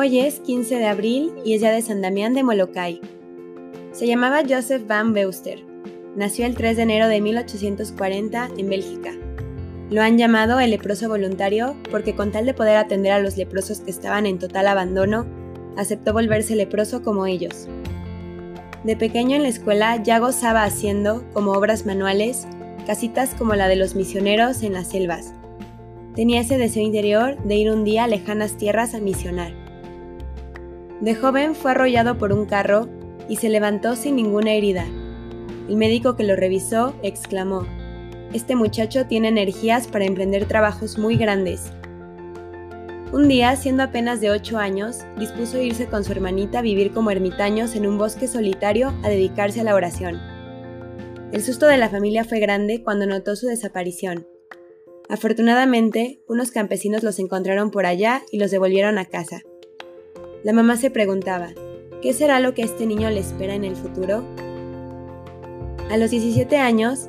Hoy es 15 de abril y es día de San Damián de Molokai. Se llamaba Joseph van Beuster. Nació el 3 de enero de 1840 en Bélgica. Lo han llamado el leproso voluntario porque con tal de poder atender a los leprosos que estaban en total abandono, aceptó volverse leproso como ellos. De pequeño en la escuela ya gozaba haciendo, como obras manuales, casitas como la de los misioneros en las selvas. Tenía ese deseo interior de ir un día a lejanas tierras a misionar. De joven fue arrollado por un carro y se levantó sin ninguna herida. El médico que lo revisó exclamó, Este muchacho tiene energías para emprender trabajos muy grandes. Un día, siendo apenas de 8 años, dispuso irse con su hermanita a vivir como ermitaños en un bosque solitario a dedicarse a la oración. El susto de la familia fue grande cuando notó su desaparición. Afortunadamente, unos campesinos los encontraron por allá y los devolvieron a casa. La mamá se preguntaba, ¿qué será lo que este niño le espera en el futuro? A los 17 años,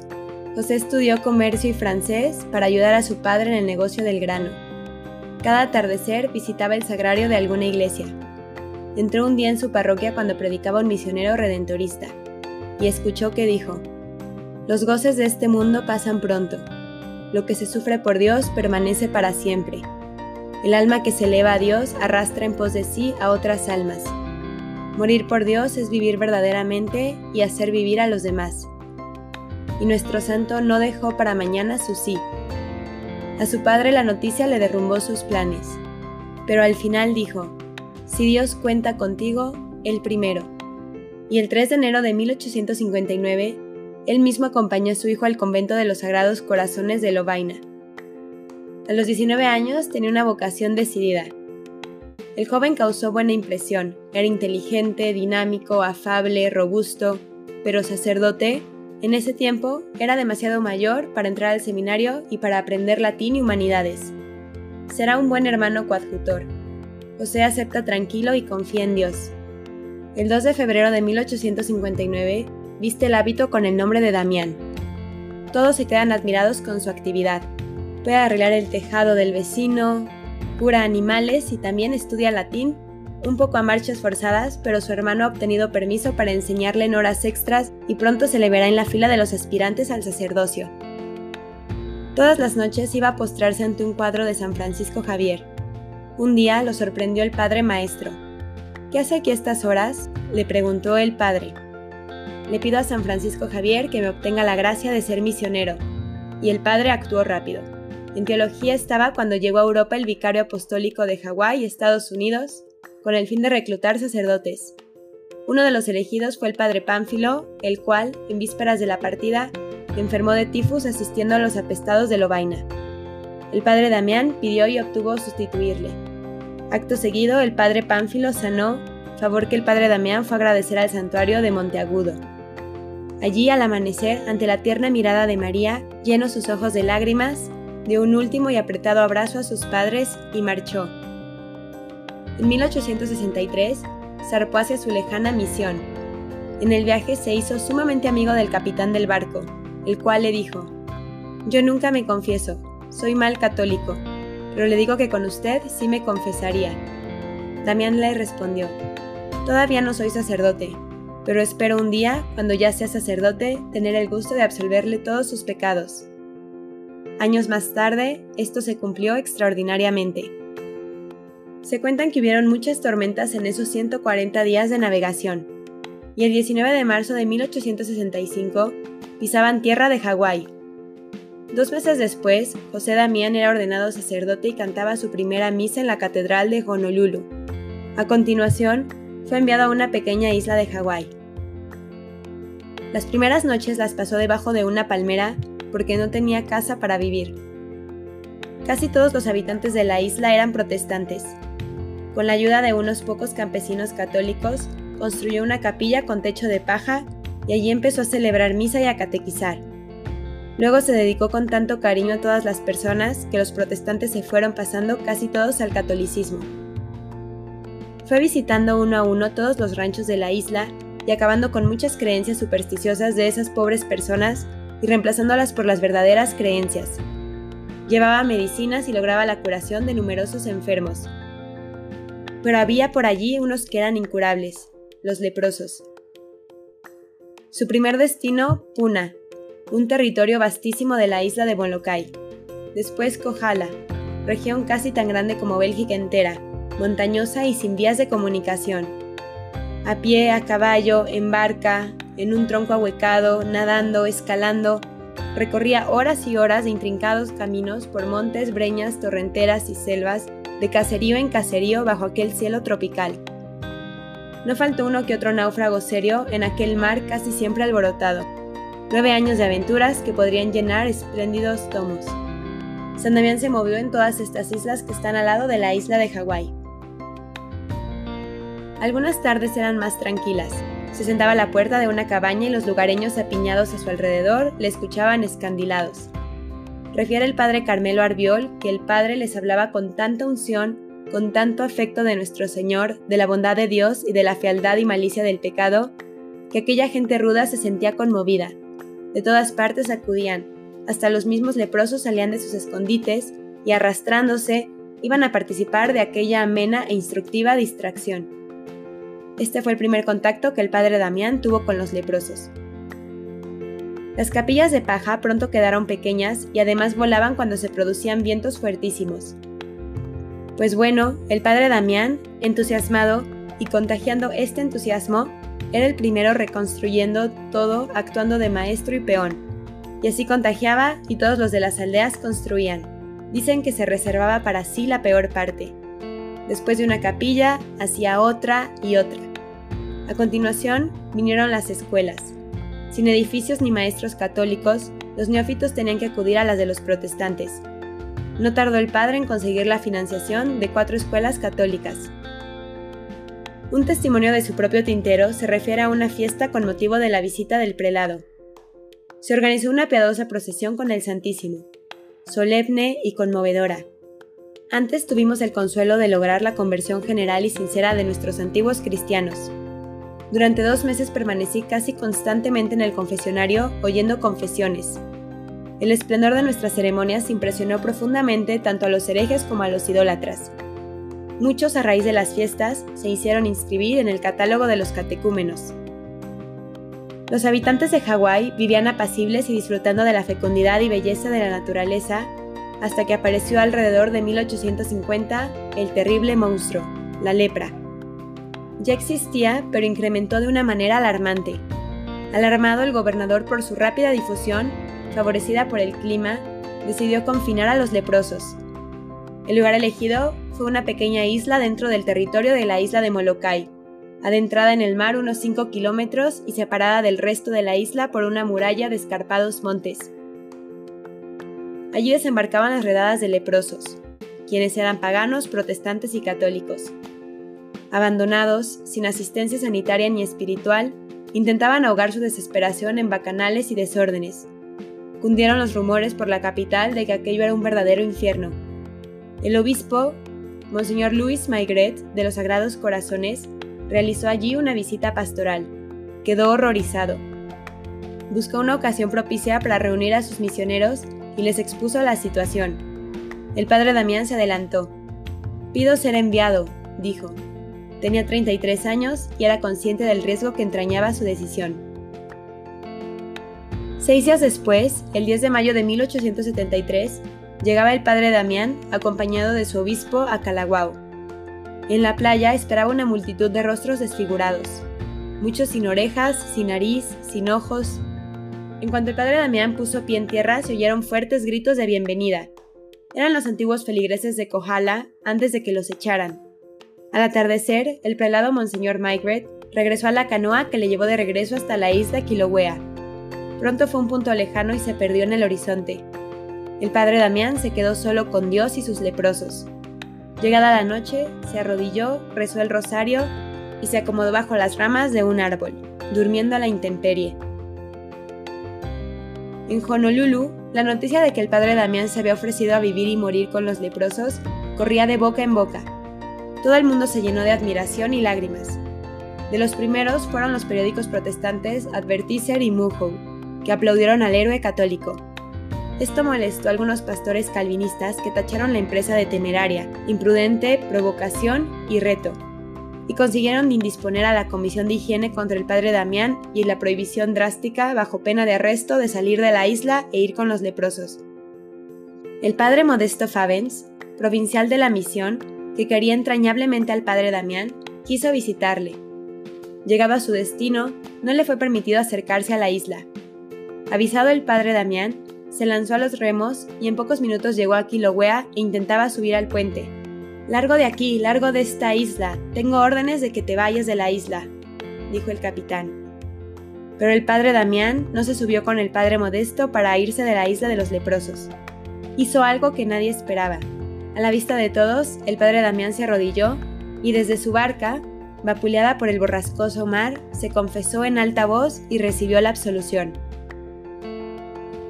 José estudió comercio y francés para ayudar a su padre en el negocio del grano. Cada atardecer visitaba el sagrario de alguna iglesia. Entró un día en su parroquia cuando predicaba un misionero redentorista y escuchó que dijo, Los goces de este mundo pasan pronto. Lo que se sufre por Dios permanece para siempre. El alma que se eleva a Dios arrastra en pos de sí a otras almas. Morir por Dios es vivir verdaderamente y hacer vivir a los demás. Y nuestro santo no dejó para mañana su sí. A su padre la noticia le derrumbó sus planes, pero al final dijo, si Dios cuenta contigo, el primero. Y el 3 de enero de 1859, él mismo acompañó a su hijo al convento de los Sagrados Corazones de Lovaina a los 19 años tenía una vocación decidida. El joven causó buena impresión, era inteligente, dinámico, afable, robusto, pero sacerdote, en ese tiempo era demasiado mayor para entrar al seminario y para aprender latín y humanidades. Será un buen hermano coadjutor. José acepta tranquilo y confía en Dios. El 2 de febrero de 1859 viste el hábito con el nombre de Damián. Todos se quedan admirados con su actividad puede arreglar el tejado del vecino, cura animales y también estudia latín, un poco a marchas forzadas, pero su hermano ha obtenido permiso para enseñarle en horas extras y pronto se le verá en la fila de los aspirantes al sacerdocio. Todas las noches iba a postrarse ante un cuadro de San Francisco Javier. Un día lo sorprendió el padre maestro. ¿Qué hace aquí a estas horas? le preguntó el padre. Le pido a San Francisco Javier que me obtenga la gracia de ser misionero. Y el padre actuó rápido. En teología estaba cuando llegó a Europa el vicario apostólico de Hawái, Estados Unidos, con el fin de reclutar sacerdotes. Uno de los elegidos fue el padre Pánfilo, el cual, en vísperas de la partida, enfermó de tifus asistiendo a los apestados de Lovaina. El padre Damián pidió y obtuvo sustituirle. Acto seguido, el padre Pánfilo sanó, favor que el padre Damián fue a agradecer al santuario de Monteagudo. Allí, al amanecer, ante la tierna mirada de María, llenos sus ojos de lágrimas, dio un último y apretado abrazo a sus padres y marchó. En 1863 zarpó hacia su lejana misión. En el viaje se hizo sumamente amigo del capitán del barco, el cual le dijo, Yo nunca me confieso, soy mal católico, pero le digo que con usted sí me confesaría. Damián le respondió, Todavía no soy sacerdote, pero espero un día, cuando ya sea sacerdote, tener el gusto de absolverle todos sus pecados. Años más tarde, esto se cumplió extraordinariamente. Se cuentan que hubieron muchas tormentas en esos 140 días de navegación, y el 19 de marzo de 1865 pisaban tierra de Hawái. Dos meses después, José Damián era ordenado sacerdote y cantaba su primera misa en la Catedral de Honolulu. A continuación, fue enviado a una pequeña isla de Hawái. Las primeras noches las pasó debajo de una palmera porque no tenía casa para vivir. Casi todos los habitantes de la isla eran protestantes. Con la ayuda de unos pocos campesinos católicos, construyó una capilla con techo de paja y allí empezó a celebrar misa y a catequizar. Luego se dedicó con tanto cariño a todas las personas que los protestantes se fueron pasando casi todos al catolicismo. Fue visitando uno a uno todos los ranchos de la isla y acabando con muchas creencias supersticiosas de esas pobres personas y reemplazándolas por las verdaderas creencias. Llevaba medicinas y lograba la curación de numerosos enfermos. pero había por allí unos que eran incurables, los leprosos. Su primer destino, Puna, un territorio vastísimo de la isla de Molokai. Después Kohala, región casi tan grande como Bélgica entera, montañosa y sin vías de comunicación. A pie, a caballo, en barca, en un tronco ahuecado, nadando, escalando, recorría horas y horas de intrincados caminos por montes, breñas, torrenteras y selvas, de caserío en caserío bajo aquel cielo tropical. No faltó uno que otro náufrago serio en aquel mar casi siempre alborotado. Nueve años de aventuras que podrían llenar espléndidos tomos. San Damián se movió en todas estas islas que están al lado de la isla de Hawái. Algunas tardes eran más tranquilas. Se sentaba a la puerta de una cabaña y los lugareños apiñados a su alrededor le escuchaban escandilados. Refiere el padre Carmelo Arbiol que el padre les hablaba con tanta unción, con tanto afecto de nuestro Señor, de la bondad de Dios y de la fealdad y malicia del pecado, que aquella gente ruda se sentía conmovida. De todas partes acudían, hasta los mismos leprosos salían de sus escondites y arrastrándose iban a participar de aquella amena e instructiva distracción. Este fue el primer contacto que el padre Damián tuvo con los leprosos. Las capillas de paja pronto quedaron pequeñas y además volaban cuando se producían vientos fuertísimos. Pues bueno, el padre Damián, entusiasmado y contagiando este entusiasmo, era el primero reconstruyendo todo actuando de maestro y peón. Y así contagiaba y todos los de las aldeas construían. Dicen que se reservaba para sí la peor parte. Después de una capilla, hacía otra y otra. A continuación, vinieron las escuelas. Sin edificios ni maestros católicos, los neófitos tenían que acudir a las de los protestantes. No tardó el padre en conseguir la financiación de cuatro escuelas católicas. Un testimonio de su propio tintero se refiere a una fiesta con motivo de la visita del prelado. Se organizó una piadosa procesión con el Santísimo, solemne y conmovedora. Antes tuvimos el consuelo de lograr la conversión general y sincera de nuestros antiguos cristianos. Durante dos meses permanecí casi constantemente en el confesionario oyendo confesiones. El esplendor de nuestras ceremonias impresionó profundamente tanto a los herejes como a los idólatras. Muchos a raíz de las fiestas se hicieron inscribir en el catálogo de los catecúmenos. Los habitantes de Hawái vivían apacibles y disfrutando de la fecundidad y belleza de la naturaleza hasta que apareció alrededor de 1850 el terrible monstruo, la lepra, ya existía, pero incrementó de una manera alarmante. Alarmado el gobernador por su rápida difusión, favorecida por el clima, decidió confinar a los leprosos. El lugar elegido fue una pequeña isla dentro del territorio de la isla de Molokai, adentrada en el mar unos 5 kilómetros y separada del resto de la isla por una muralla de escarpados montes. Allí desembarcaban las redadas de leprosos, quienes eran paganos, protestantes y católicos. Abandonados, sin asistencia sanitaria ni espiritual, intentaban ahogar su desesperación en bacanales y desórdenes. Cundieron los rumores por la capital de que aquello era un verdadero infierno. El obispo, Monseñor Luis Maigret, de los Sagrados Corazones, realizó allí una visita pastoral. Quedó horrorizado. Buscó una ocasión propicia para reunir a sus misioneros y les expuso la situación. El padre Damián se adelantó. Pido ser enviado, dijo. Tenía 33 años y era consciente del riesgo que entrañaba su decisión. Seis días después, el 10 de mayo de 1873, llegaba el padre Damián acompañado de su obispo a Calaguao. En la playa esperaba una multitud de rostros desfigurados, muchos sin orejas, sin nariz, sin ojos. En cuanto el padre Damián puso pie en tierra, se oyeron fuertes gritos de bienvenida. Eran los antiguos feligreses de Kohala antes de que los echaran. Al atardecer, el prelado Monseñor Maigret regresó a la canoa que le llevó de regreso hasta la isla Kilauea. Pronto fue un punto lejano y se perdió en el horizonte. El padre Damián se quedó solo con Dios y sus leprosos. Llegada la noche, se arrodilló, rezó el rosario y se acomodó bajo las ramas de un árbol, durmiendo a la intemperie. En Honolulu, la noticia de que el padre Damián se había ofrecido a vivir y morir con los leprosos corría de boca en boca todo el mundo se llenó de admiración y lágrimas. De los primeros fueron los periódicos protestantes Advertiser y Mujo, que aplaudieron al héroe católico. Esto molestó a algunos pastores calvinistas que tacharon la empresa de temeraria, imprudente, provocación y reto, y consiguieron indisponer a la Comisión de Higiene contra el padre Damián y la prohibición drástica bajo pena de arresto de salir de la isla e ir con los leprosos. El padre Modesto Favens, provincial de la misión, que quería entrañablemente al padre Damián, quiso visitarle. Llegado a su destino, no le fue permitido acercarse a la isla. Avisado el padre Damián, se lanzó a los remos y en pocos minutos llegó a Kilauea e intentaba subir al puente. Largo de aquí, largo de esta isla, tengo órdenes de que te vayas de la isla, dijo el capitán. Pero el padre Damián no se subió con el padre Modesto para irse de la isla de los leprosos. Hizo algo que nadie esperaba. A la vista de todos, el padre Damián se arrodilló y desde su barca, vapuleada por el borrascoso mar, se confesó en alta voz y recibió la absolución.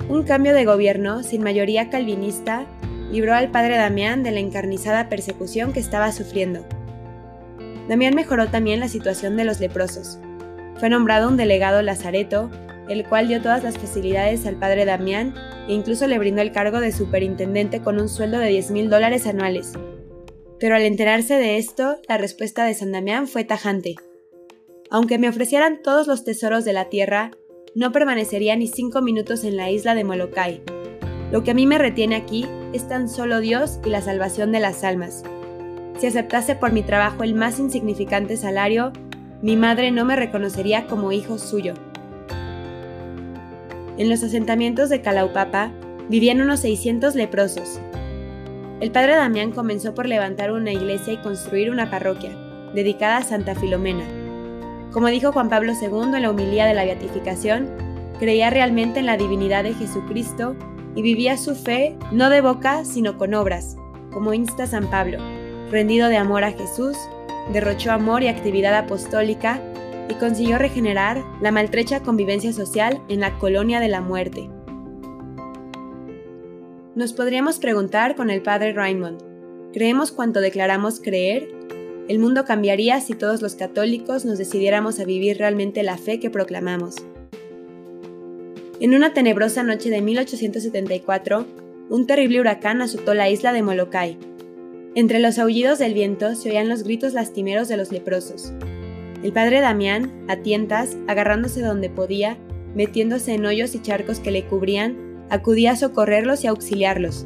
Un cambio de gobierno sin mayoría calvinista libró al padre Damián de la encarnizada persecución que estaba sufriendo. Damián mejoró también la situación de los leprosos. Fue nombrado un delegado lazareto, el cual dio todas las facilidades al padre Damián e incluso le brindó el cargo de superintendente con un sueldo de 10 mil dólares anuales. Pero al enterarse de esto, la respuesta de San Damián fue tajante. Aunque me ofrecieran todos los tesoros de la tierra, no permanecería ni cinco minutos en la isla de Molokai. Lo que a mí me retiene aquí es tan solo Dios y la salvación de las almas. Si aceptase por mi trabajo el más insignificante salario, mi madre no me reconocería como hijo suyo. En los asentamientos de Calaupapa vivían unos 600 leprosos. El padre Damián comenzó por levantar una iglesia y construir una parroquia, dedicada a Santa Filomena, como dijo Juan Pablo II en la humilía de la beatificación, creía realmente en la divinidad de Jesucristo y vivía su fe no de boca, sino con obras, como insta San Pablo, rendido de amor a Jesús, derrochó amor y actividad apostólica y consiguió regenerar la maltrecha convivencia social en la colonia de la muerte. Nos podríamos preguntar con el padre Raymond, ¿creemos cuanto declaramos creer el mundo cambiaría si todos los católicos nos decidiéramos a vivir realmente la fe que proclamamos. En una tenebrosa noche de 1874, un terrible huracán azotó la isla de Molokai. Entre los aullidos del viento se oían los gritos lastimeros de los leprosos. El padre Damián, a tientas, agarrándose donde podía, metiéndose en hoyos y charcos que le cubrían, acudía a socorrerlos y auxiliarlos.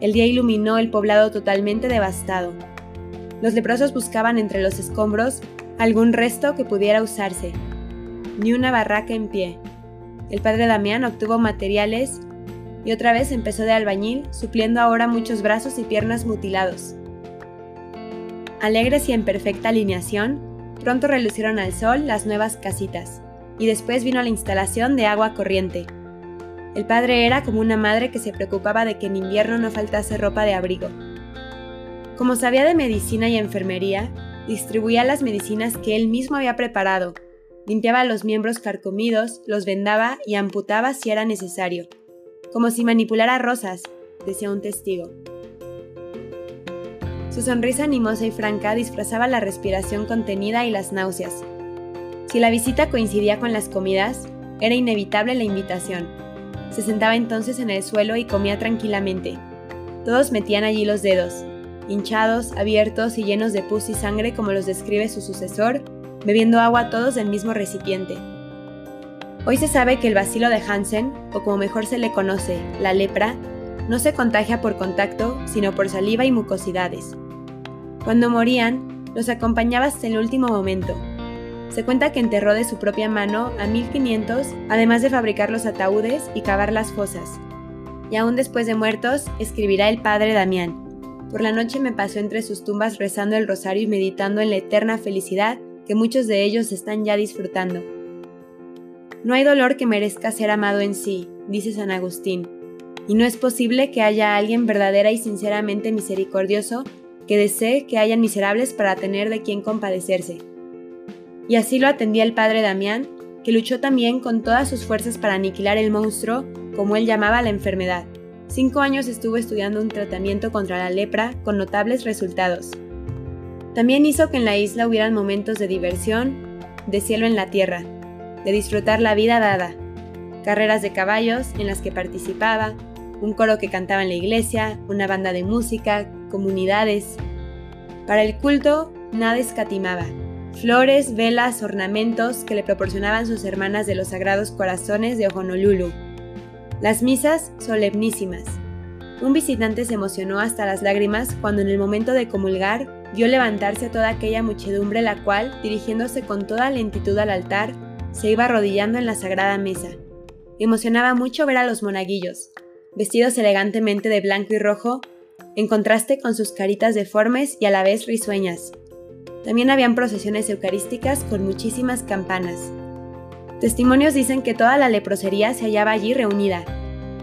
El día iluminó el poblado totalmente devastado. Los leprosos buscaban entre los escombros algún resto que pudiera usarse. Ni una barraca en pie. El padre Damián obtuvo materiales y otra vez empezó de albañil, supliendo ahora muchos brazos y piernas mutilados. Alegres y en perfecta alineación, pronto relucieron al sol las nuevas casitas, y después vino la instalación de agua corriente. El padre era como una madre que se preocupaba de que en invierno no faltase ropa de abrigo. Como sabía de medicina y enfermería, distribuía las medicinas que él mismo había preparado, limpiaba los miembros carcomidos, los vendaba y amputaba si era necesario, como si manipulara rosas, decía un testigo. Su sonrisa animosa y franca disfrazaba la respiración contenida y las náuseas. Si la visita coincidía con las comidas, era inevitable la invitación. Se sentaba entonces en el suelo y comía tranquilamente. Todos metían allí los dedos, hinchados, abiertos y llenos de pus y sangre como los describe su sucesor, bebiendo agua todos del mismo recipiente. Hoy se sabe que el bacilo de Hansen, o como mejor se le conoce, la lepra, no se contagia por contacto, sino por saliva y mucosidades. Cuando morían, los acompañaba hasta el último momento. Se cuenta que enterró de su propia mano a 1500, además de fabricar los ataúdes y cavar las fosas. Y aún después de muertos, escribirá el padre Damián, por la noche me pasó entre sus tumbas rezando el rosario y meditando en la eterna felicidad que muchos de ellos están ya disfrutando. No hay dolor que merezca ser amado en sí, dice San Agustín, y no es posible que haya alguien verdadera y sinceramente misericordioso que desee que hayan miserables para tener de quien compadecerse. Y así lo atendía el padre Damián, que luchó también con todas sus fuerzas para aniquilar el monstruo, como él llamaba la enfermedad. Cinco años estuvo estudiando un tratamiento contra la lepra con notables resultados. También hizo que en la isla hubieran momentos de diversión, de cielo en la tierra, de disfrutar la vida dada, carreras de caballos en las que participaba, un coro que cantaba en la iglesia, una banda de música, comunidades. Para el culto, nada escatimaba. Flores, velas, ornamentos que le proporcionaban sus hermanas de los Sagrados Corazones de Honolulu. Las misas solemnísimas. Un visitante se emocionó hasta las lágrimas cuando en el momento de comulgar vio levantarse a toda aquella muchedumbre la cual, dirigiéndose con toda lentitud al altar, se iba arrodillando en la sagrada mesa. Emocionaba mucho ver a los monaguillos, vestidos elegantemente de blanco y rojo, en contraste con sus caritas deformes y a la vez risueñas. También habían procesiones eucarísticas con muchísimas campanas. Testimonios dicen que toda la leprosería se hallaba allí reunida.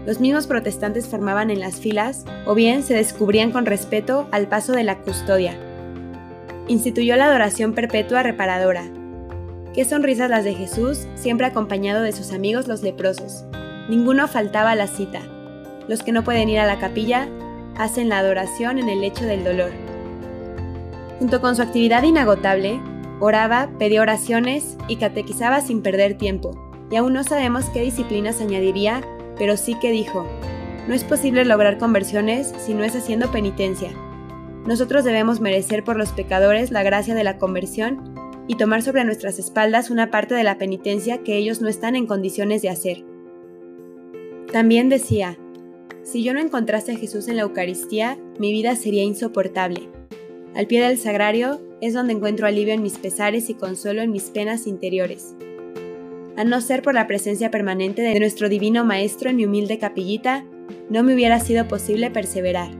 Los mismos protestantes formaban en las filas o bien se descubrían con respeto al paso de la custodia. Instituyó la adoración perpetua reparadora. Qué sonrisas las de Jesús, siempre acompañado de sus amigos los leprosos. Ninguno faltaba a la cita. Los que no pueden ir a la capilla hacen la adoración en el lecho del dolor. Junto con su actividad inagotable, oraba, pedía oraciones y catequizaba sin perder tiempo. Y aún no sabemos qué disciplinas añadiría, pero sí que dijo, no es posible lograr conversiones si no es haciendo penitencia. Nosotros debemos merecer por los pecadores la gracia de la conversión y tomar sobre nuestras espaldas una parte de la penitencia que ellos no están en condiciones de hacer. También decía, si yo no encontrase a Jesús en la Eucaristía, mi vida sería insoportable. Al pie del sagrario es donde encuentro alivio en mis pesares y consuelo en mis penas interiores. A no ser por la presencia permanente de nuestro Divino Maestro en mi humilde capillita, no me hubiera sido posible perseverar.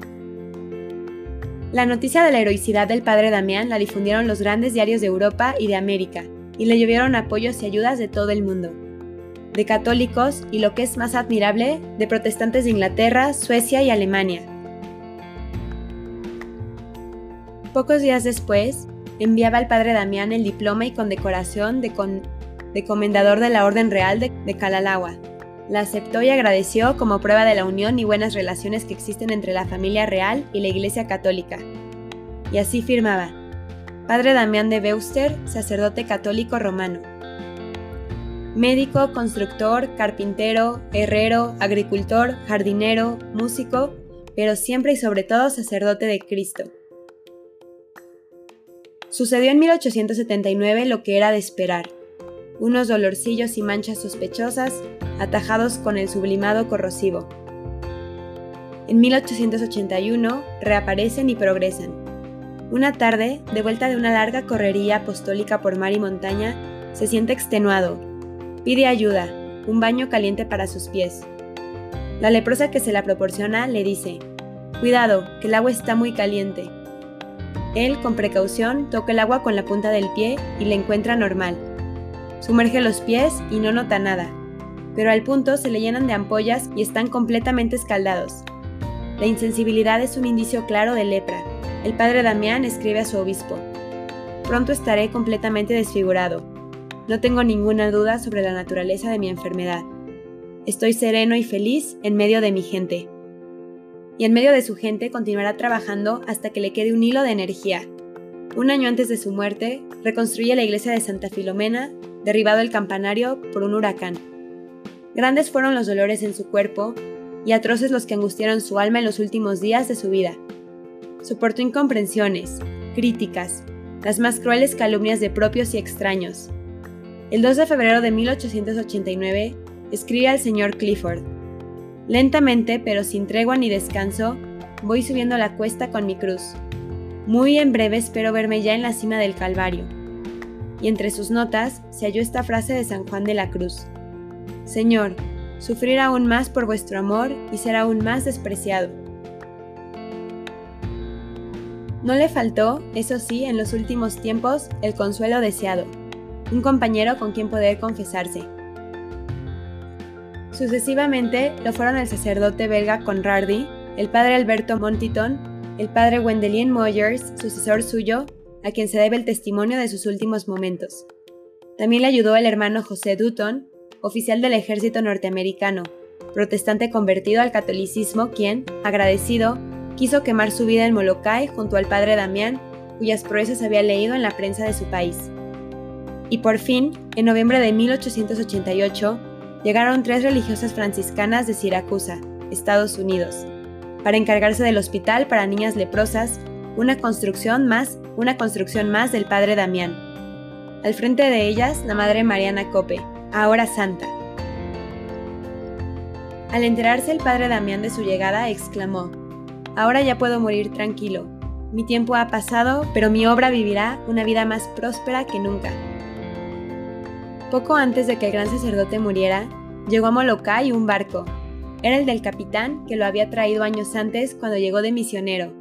La noticia de la heroicidad del padre Damián la difundieron los grandes diarios de Europa y de América, y le llovieron apoyos y ayudas de todo el mundo de católicos y lo que es más admirable, de protestantes de Inglaterra, Suecia y Alemania. Pocos días después, enviaba al padre Damián el diploma y condecoración de, de comendador de la Orden Real de, de Calalagua. La aceptó y agradeció como prueba de la unión y buenas relaciones que existen entre la familia real y la Iglesia Católica. Y así firmaba, Padre Damián de Beuster, sacerdote católico romano médico, constructor, carpintero, herrero, agricultor, jardinero, músico, pero siempre y sobre todo sacerdote de Cristo. Sucedió en 1879 lo que era de esperar. Unos dolorcillos y manchas sospechosas, atajados con el sublimado corrosivo. En 1881 reaparecen y progresan. Una tarde, de vuelta de una larga correría apostólica por mar y montaña, se siente extenuado Pide ayuda, un baño caliente para sus pies. La leprosa que se la proporciona le dice, Cuidado, que el agua está muy caliente. Él, con precaución, toca el agua con la punta del pie y la encuentra normal. Sumerge los pies y no nota nada, pero al punto se le llenan de ampollas y están completamente escaldados. La insensibilidad es un indicio claro de lepra. El padre Damián escribe a su obispo, Pronto estaré completamente desfigurado, no tengo ninguna duda sobre la naturaleza de mi enfermedad. Estoy sereno y feliz en medio de mi gente. Y en medio de su gente continuará trabajando hasta que le quede un hilo de energía. Un año antes de su muerte, reconstruye la iglesia de Santa Filomena, derribado el campanario por un huracán. Grandes fueron los dolores en su cuerpo y atroces los que angustiaron su alma en los últimos días de su vida. Soportó incomprensiones, críticas, las más crueles calumnias de propios y extraños, el 2 de febrero de 1889, escribe al señor Clifford, Lentamente, pero sin tregua ni descanso, voy subiendo la cuesta con mi cruz. Muy en breve espero verme ya en la cima del Calvario. Y entre sus notas se halló esta frase de San Juan de la Cruz. Señor, sufrir aún más por vuestro amor y ser aún más despreciado. No le faltó, eso sí, en los últimos tiempos, el consuelo deseado un compañero con quien poder confesarse. Sucesivamente lo fueron el sacerdote belga Conradi, el padre Alberto Montiton, el padre Wendelin Moyers, sucesor suyo, a quien se debe el testimonio de sus últimos momentos. También le ayudó el hermano José Dutton, oficial del ejército norteamericano, protestante convertido al catolicismo, quien, agradecido, quiso quemar su vida en Molokai junto al padre Damián, cuyas proezas había leído en la prensa de su país. Y por fin, en noviembre de 1888, llegaron tres religiosas franciscanas de Siracusa, Estados Unidos, para encargarse del hospital para niñas leprosas, una construcción más, una construcción más del padre Damián. Al frente de ellas, la madre Mariana Cope, ahora santa. Al enterarse el padre Damián de su llegada, exclamó, Ahora ya puedo morir tranquilo. Mi tiempo ha pasado, pero mi obra vivirá una vida más próspera que nunca. Poco antes de que el gran sacerdote muriera, llegó a Molokai un barco. Era el del capitán que lo había traído años antes cuando llegó de misionero.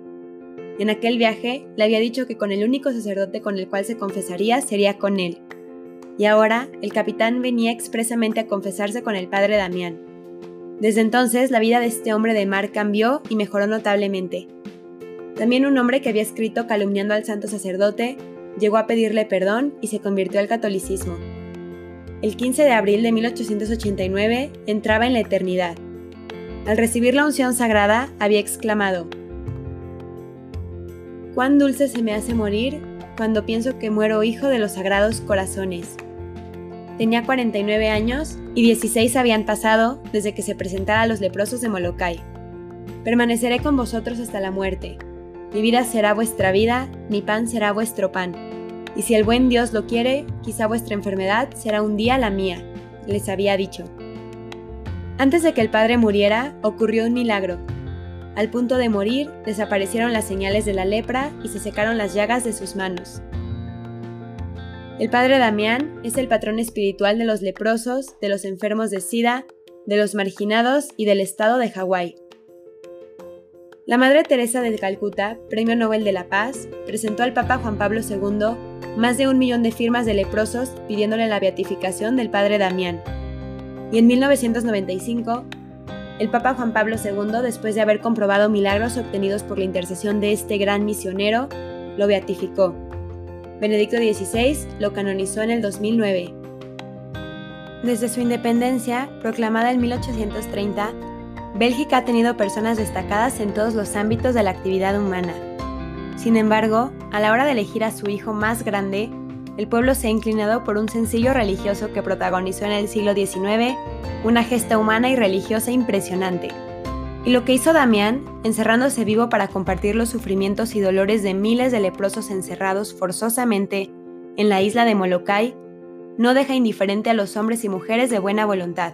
En aquel viaje le había dicho que con el único sacerdote con el cual se confesaría sería con él. Y ahora el capitán venía expresamente a confesarse con el padre Damián. Desde entonces la vida de este hombre de mar cambió y mejoró notablemente. También un hombre que había escrito calumniando al santo sacerdote llegó a pedirle perdón y se convirtió al catolicismo. El 15 de abril de 1889 entraba en la eternidad. Al recibir la unción sagrada había exclamado, Cuán dulce se me hace morir cuando pienso que muero hijo de los sagrados corazones. Tenía 49 años y 16 habían pasado desde que se presentara a los leprosos de Molokai. Permaneceré con vosotros hasta la muerte. Mi vida será vuestra vida, mi pan será vuestro pan. Y si el buen Dios lo quiere, quizá vuestra enfermedad será un día la mía, les había dicho. Antes de que el padre muriera, ocurrió un milagro. Al punto de morir, desaparecieron las señales de la lepra y se secaron las llagas de sus manos. El padre Damián es el patrón espiritual de los leprosos, de los enfermos de SIDA, de los marginados y del estado de Hawái. La Madre Teresa de Calcuta, Premio Nobel de la Paz, presentó al Papa Juan Pablo II más de un millón de firmas de leprosos pidiéndole la beatificación del padre Damián. Y en 1995, el Papa Juan Pablo II, después de haber comprobado milagros obtenidos por la intercesión de este gran misionero, lo beatificó Benedicto XVI lo canonizó en el 2009. Desde su independencia, proclamada en 1830, Bélgica ha tenido personas destacadas en todos los ámbitos de la actividad humana. Sin embargo, a la hora de elegir a su hijo más grande, el pueblo se ha inclinado por un sencillo religioso que protagonizó en el siglo XIX una gesta humana y religiosa impresionante. Y lo que hizo Damián, encerrándose vivo para compartir los sufrimientos y dolores de miles de leprosos encerrados forzosamente en la isla de Molokai, no deja indiferente a los hombres y mujeres de buena voluntad.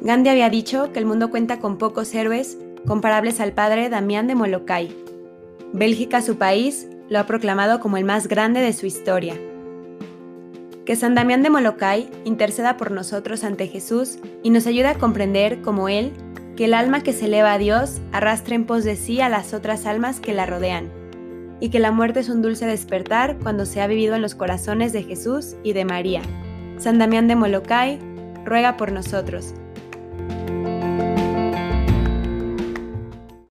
Gandhi había dicho que el mundo cuenta con pocos héroes comparables al padre Damián de Molokai. Bélgica, su país, lo ha proclamado como el más grande de su historia. Que San Damián de Molokai interceda por nosotros ante Jesús y nos ayude a comprender como Él que el alma que se eleva a Dios arrastre en pos de sí a las otras almas que la rodean, y que la muerte es un dulce despertar cuando se ha vivido en los corazones de Jesús y de María. San Damián de Molokai, ruega por nosotros.